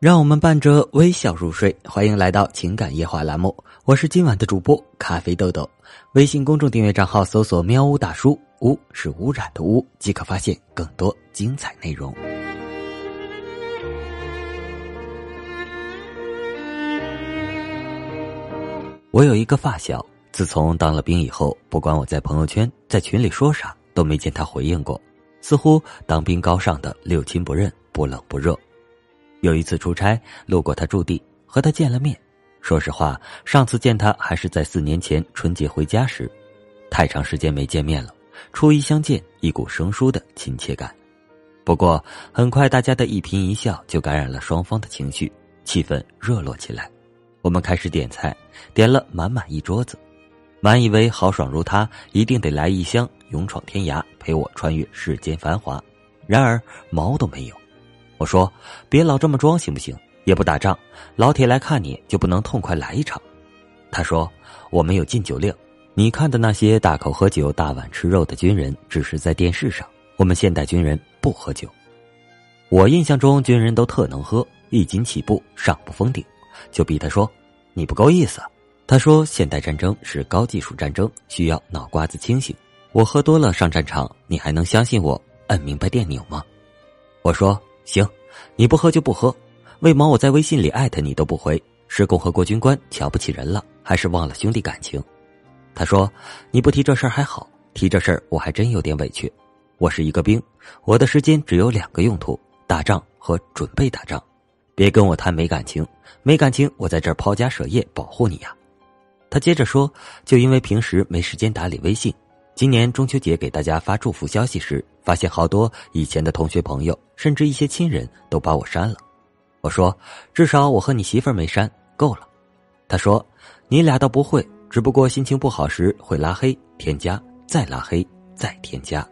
让我们伴着微笑入睡。欢迎来到情感夜话栏目，我是今晚的主播咖啡豆豆。微信公众订阅账号搜索“喵呜大叔”，污是污染的污，即可发现更多精彩内容。我有一个发小，自从当了兵以后，不管我在朋友圈、在群里说啥，都没见他回应过，似乎当兵高尚的六亲不认，不冷不热。有一次出差，路过他驻地，和他见了面。说实话，上次见他还是在四年前春节回家时，太长时间没见面了，初一相见，一股生疏的亲切感。不过很快，大家的一颦一笑就感染了双方的情绪，气氛热络起来。我们开始点菜，点了满满一桌子。满以为豪爽如他，一定得来一箱勇闯天涯，陪我穿越世间繁华。然而毛都没有。我说：“别老这么装，行不行？也不打仗，老铁来看你就不能痛快来一场？”他说：“我没有禁酒令，你看的那些大口喝酒、大碗吃肉的军人，只是在电视上。我们现代军人不喝酒。我印象中军人都特能喝，一斤起步，上不封顶。”就逼他说：“你不够意思。”他说：“现代战争是高技术战争，需要脑瓜子清醒。我喝多了上战场，你还能相信我摁明白电钮吗？”我说：“行，你不喝就不喝。为毛我在微信里艾特你都不回？是共和国军官瞧不起人了，还是忘了兄弟感情？”他说：“你不提这事儿还好，提这事儿我还真有点委屈。我是一个兵，我的时间只有两个用途：打仗和准备打仗。”别跟我谈没感情，没感情，我在这儿抛家舍业保护你呀。他接着说，就因为平时没时间打理微信，今年中秋节给大家发祝福消息时，发现好多以前的同学朋友，甚至一些亲人都把我删了。我说，至少我和你媳妇儿没删，够了。他说，你俩倒不会，只不过心情不好时会拉黑、添加、再拉黑、再添加。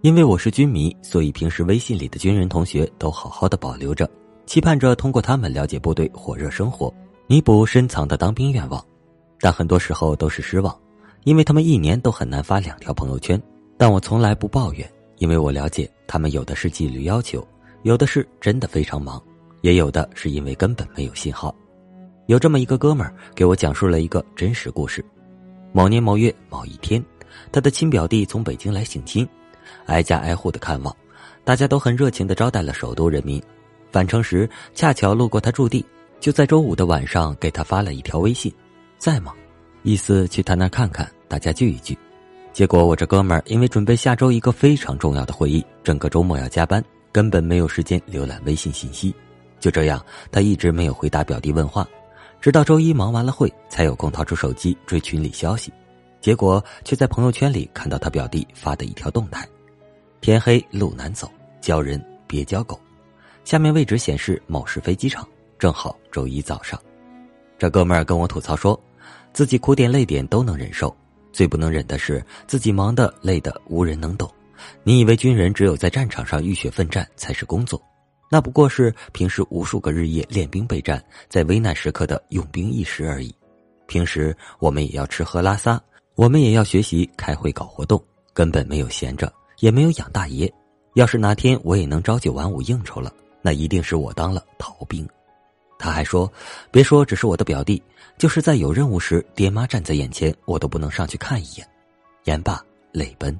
因为我是军迷，所以平时微信里的军人同学都好好的保留着，期盼着通过他们了解部队火热生活，弥补深藏的当兵愿望。但很多时候都是失望，因为他们一年都很难发两条朋友圈。但我从来不抱怨，因为我了解他们有的是纪律要求，有的是真的非常忙，也有的是因为根本没有信号。有这么一个哥们儿给我讲述了一个真实故事：某年某月某一天，他的亲表弟从北京来省亲。挨家挨户的看望，大家都很热情的招待了首都人民。返程时恰巧路过他驻地，就在周五的晚上给他发了一条微信：“在吗？”意思去他那看看，大家聚一聚。结果我这哥们儿因为准备下周一个非常重要的会议，整个周末要加班，根本没有时间浏览微信信息。就这样，他一直没有回答表弟问话，直到周一忙完了会，才有空掏出手机追群里消息。结果却在朋友圈里看到他表弟发的一条动态。天黑路难走，交人别交狗。下面位置显示某市飞机场，正好周一早上。这哥们儿跟我吐槽说，自己苦点累点都能忍受，最不能忍的是自己忙的累的无人能懂。你以为军人只有在战场上浴血奋战才是工作？那不过是平时无数个日夜练兵备战，在危难时刻的用兵一时而已。平时我们也要吃喝拉撒，我们也要学习开会搞活动，根本没有闲着。也没有养大爷。要是哪天我也能朝九晚五应酬了，那一定是我当了逃兵。他还说：“别说只是我的表弟，就是在有任务时，爹妈站在眼前，我都不能上去看一眼。”言罢泪奔。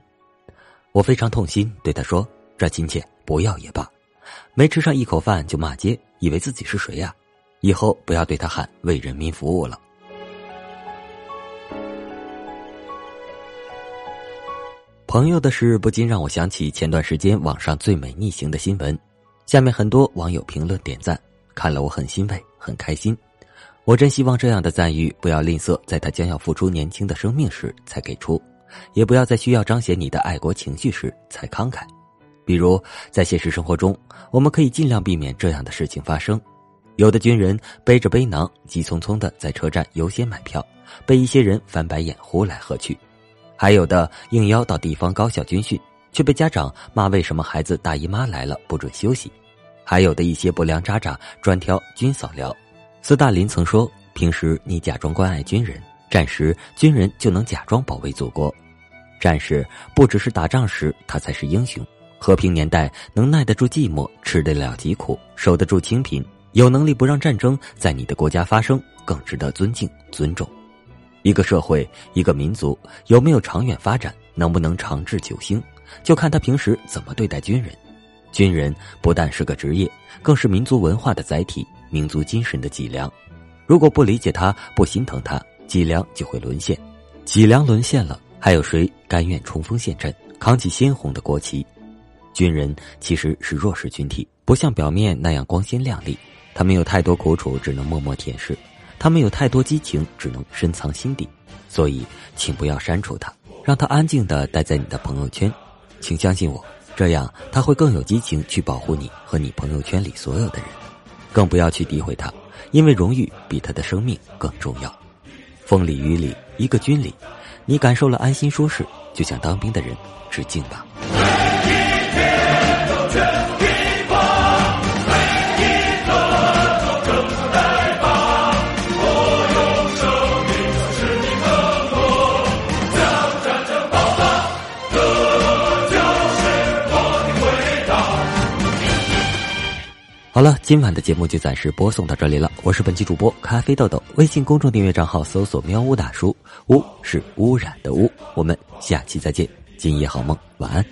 我非常痛心，对他说：“这亲戚不要也罢，没吃上一口饭就骂街，以为自己是谁呀？以后不要对他喊为人民服务了。”朋友的事不禁让我想起前段时间网上最美逆行的新闻，下面很多网友评论点赞，看了我很欣慰，很开心。我真希望这样的赞誉不要吝啬，在他将要付出年轻的生命时才给出，也不要在需要彰显你的爱国情绪时才慷慨。比如在现实生活中，我们可以尽量避免这样的事情发生。有的军人背着背囊，急匆匆的在车站优先买票，被一些人翻白眼，呼来喝去。还有的应邀到地方高校军训，却被家长骂为什么孩子大姨妈来了不准休息；还有的一些不良渣渣专挑军嫂聊。斯大林曾说：“平时你假装关爱军人，战时军人就能假装保卫祖国。”战士不只是打仗时他才是英雄，和平年代能耐得住寂寞，吃得了疾苦，守得住清贫，有能力不让战争在你的国家发生，更值得尊敬尊重。一个社会，一个民族有没有长远发展，能不能长治久兴，就看他平时怎么对待军人。军人不但是个职业，更是民族文化的载体，民族精神的脊梁。如果不理解他，不心疼他，脊梁就会沦陷。脊梁沦陷了，还有谁甘愿冲锋陷阵，扛起鲜红的国旗？军人其实是弱势群体，不像表面那样光鲜亮丽，他们有太多苦楚，只能默默舔舐。他们有太多激情，只能深藏心底，所以请不要删除他，让他安静的待在你的朋友圈。请相信我，这样他会更有激情去保护你和你朋友圈里所有的人。更不要去诋毁他，因为荣誉比他的生命更重要。风里雨里，一个军礼，你感受了安心舒适，就向当兵的人致敬吧。今晚的节目就暂时播送到这里了。我是本期主播咖啡豆豆，微信公众订阅账号搜索“喵呜大叔”，污是污染的污。我们下期再见，今夜好梦，晚安。